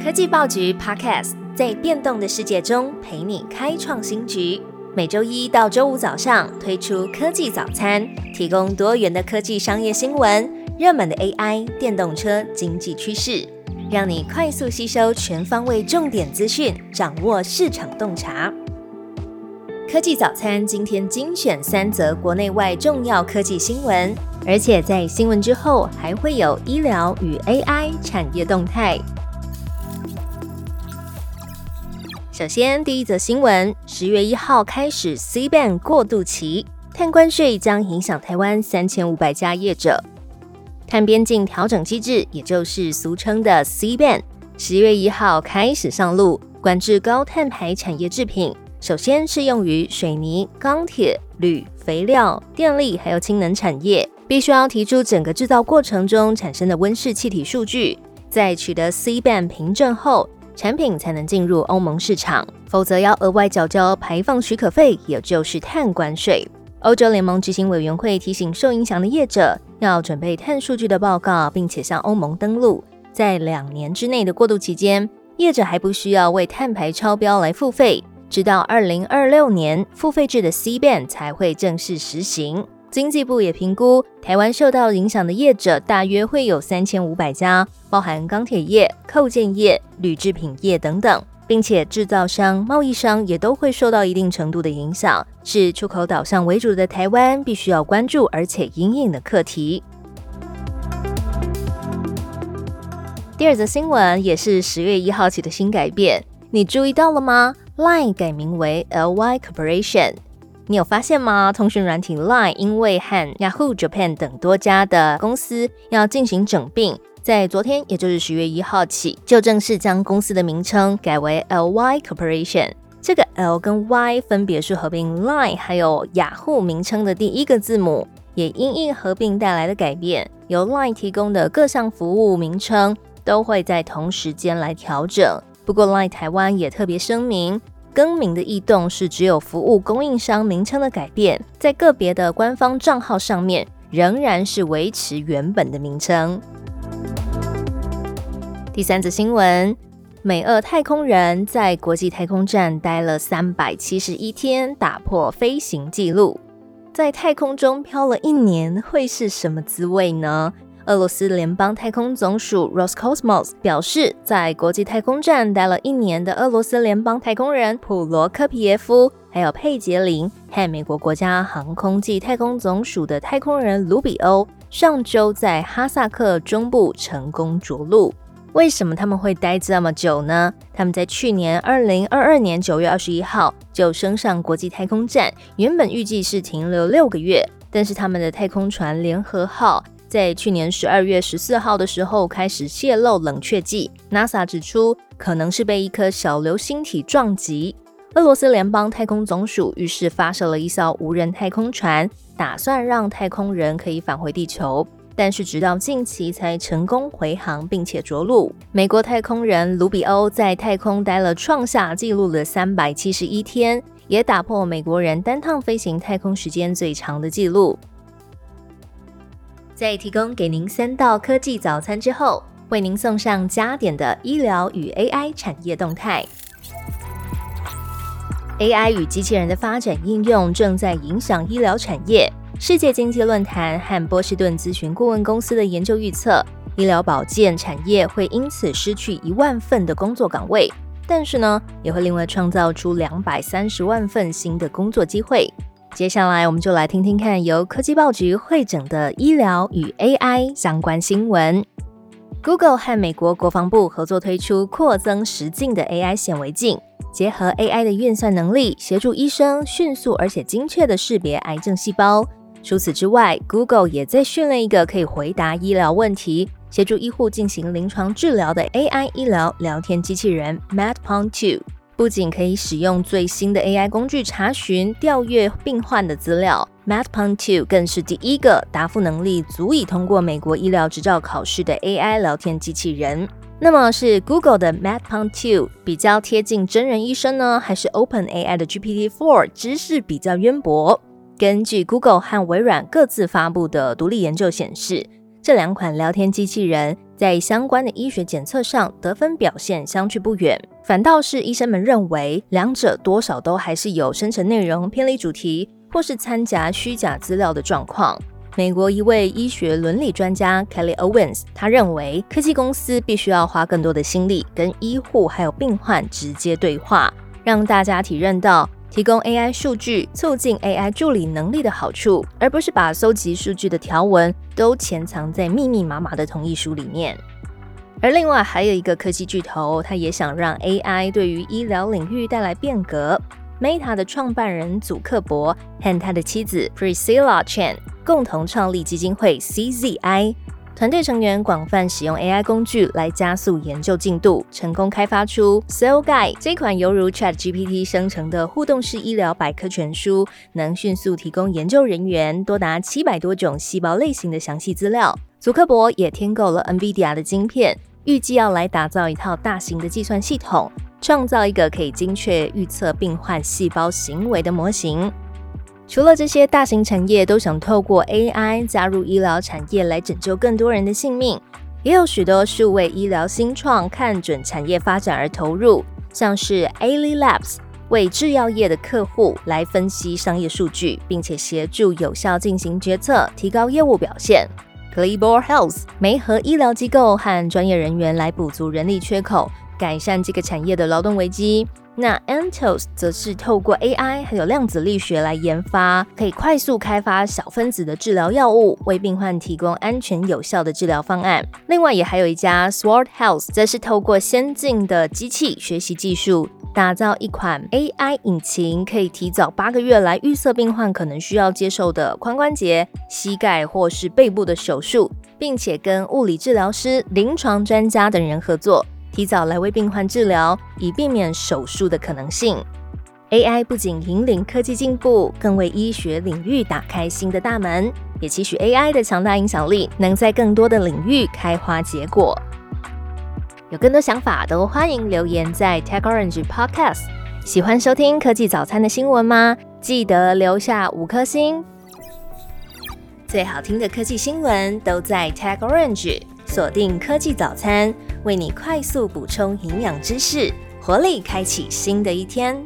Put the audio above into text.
科技报局 Podcast 在变动的世界中陪你开创新局。每周一到周五早上推出科技早餐，提供多元的科技商业新闻、热门的 AI、电动车、经济趋势，让你快速吸收全方位重点资讯，掌握市场洞察。科技早餐今天精选三则国内外重要科技新闻，而且在新闻之后还会有医疗与 AI 产业动态。首先，第一则新闻：十月一号开始，C band 过渡期，碳关税将影响台湾三千五百家业者。碳边境调整机制，也就是俗称的 C band，十月一号开始上路，管制高碳排产业制品。首先适用于水泥、钢铁、铝、肥料、电力还有氢能产业，必须要提出整个制造过程中产生的温室气体数据，在取得 C band 凭证后。产品才能进入欧盟市场，否则要额外缴交排放许可费，也就是碳关税。欧洲联盟执行委员会提醒受影响的业者要准备碳数据的报告，并且向欧盟登录。在两年之内的过渡期间，业者还不需要为碳排超标来付费，直到二零二六年付费制的 C ban 才会正式实行。经济部也评估，台湾受到影响的业者大约会有三千五百家，包含钢铁业、扣件业、铝制品业等等，并且制造商、贸易商也都会受到一定程度的影响，是出口导向为主的台湾必须要关注而且隐隐的课题。第二则新闻也是十月一号起的新改变，你注意到了吗？Line 改名为 LY Corporation。你有发现吗？通讯软体 Line 因为和 Yahoo Japan 等多家的公司要进行整并，在昨天，也就是十月一号起，就正式将公司的名称改为 LY Corporation。这个 L 跟 Y 分别是合并 Line 还有雅虎名称的第一个字母，也因应合并带来的改变，由 Line 提供的各项服务名称都会在同时间来调整。不过 Line 台湾也特别声明。更名的异动是只有服务供应商名称的改变，在个别的官方账号上面仍然是维持原本的名称。第三则新闻：美俄太空人在国际太空站待了三百七十一天，打破飞行记录。在太空中漂了一年，会是什么滋味呢？俄罗斯联邦太空总署 Roscosmos 表示，在国际太空站待了一年的俄罗斯联邦太空人普罗科皮耶夫，还有佩杰林和美国国家航空暨太空总署的太空人卢比欧，上周在哈萨克中部成功着陆。为什么他们会待这么久呢？他们在去年二零二二年九月二十一号就升上国际太空站，原本预计是停留六个月，但是他们的太空船联合号。在去年十二月十四号的时候开始泄漏冷却剂，NASA 指出可能是被一颗小流星体撞击。俄罗斯联邦太空总署于是发射了一艘无人太空船，打算让太空人可以返回地球，但是直到近期才成功回航并且着陆。美国太空人卢比欧在太空待了创下纪录的三百七十一天，也打破美国人单趟飞行太空时间最长的纪录。在提供给您三道科技早餐之后，为您送上加点的医疗与 AI 产业动态。AI 与机器人的发展应用正在影响医疗产业。世界经济论坛和波士顿咨询顾问公司的研究预测，医疗保健产业会因此失去一万份的工作岗位，但是呢，也会另外创造出两百三十万份新的工作机会。接下来，我们就来听听看由科技报局会整的医疗与 AI 相关新闻。Google 和美国国防部合作推出扩增实境的 AI 显微镜，结合 AI 的运算能力，协助医生迅速而且精确的识别癌症细胞。除此之外，Google 也在训练一个可以回答医疗问题、协助医护进行临床治疗的 AI 医疗聊天机器人 MedPon Two。不仅可以使用最新的 AI 工具查询、调阅病患的资料，MedPon Two 更是第一个答复能力足以通过美国医疗执照考试的 AI 聊天机器人。那么，是 Google 的 MedPon Two 比较贴近真人医生呢，还是 OpenAI 的 GPT Four 知识比较渊博？根据 Google 和微软各自发布的独立研究显示，这两款聊天机器人在相关的医学检测上得分表现相去不远，反倒是医生们认为两者多少都还是有生成内容偏离主题，或是掺杂虚假资料的状况。美国一位医学伦理专家 Kelly Owens，他认为科技公司必须要花更多的心力跟医护还有病患直接对话，让大家体认到。提供 AI 数据，促进 AI 助理能力的好处，而不是把搜集数据的条文都潜藏在密密麻麻的同意书里面。而另外还有一个科技巨头，他也想让 AI 对于医疗领域带来变革。Meta 的创办人祖克伯和他的妻子 Priscilla Chan 共同创立基金会 CZI。团队成员广泛使用 AI 工具来加速研究进度，成功开发出 Cell Guide 这款犹如 Chat GPT 生成的互动式医疗百科全书，能迅速提供研究人员多达七百多种细胞类型的详细资料。祖克伯也添购了 NVIDIA 的晶片，预计要来打造一套大型的计算系统，创造一个可以精确预测病患细胞行为的模型。除了这些大型产业都想透过 AI 加入医疗产业来拯救更多人的性命，也有许多数位医疗新创看准产业发展而投入，像是 a l i Labs 为制药业的客户来分析商业数据，并且协助有效进行决策，提高业务表现。c l e b o r Health 媒合医疗机构和专业人员来补足人力缺口，改善这个产业的劳动危机。那 Antos 则是透过 AI 还有量子力学来研发，可以快速开发小分子的治疗药物，为病患提供安全有效的治疗方案。另外，也还有一家 Sword Health，则是透过先进的机器学习技术，打造一款 AI 引擎，可以提早八个月来预测病患可能需要接受的髋关节、膝盖或是背部的手术，并且跟物理治疗师、临床专家等人合作。提早来为病患治疗，以避免手术的可能性。AI 不仅引领科技进步，更为医学领域打开新的大门。也期许 AI 的强大影响力能在更多的领域开花结果。有更多想法都欢迎留言在 Tech Orange Podcast。喜欢收听科技早餐的新闻吗？记得留下五颗星。最好听的科技新闻都在 Tech Orange。锁定科技早餐，为你快速补充营养知识，活力开启新的一天。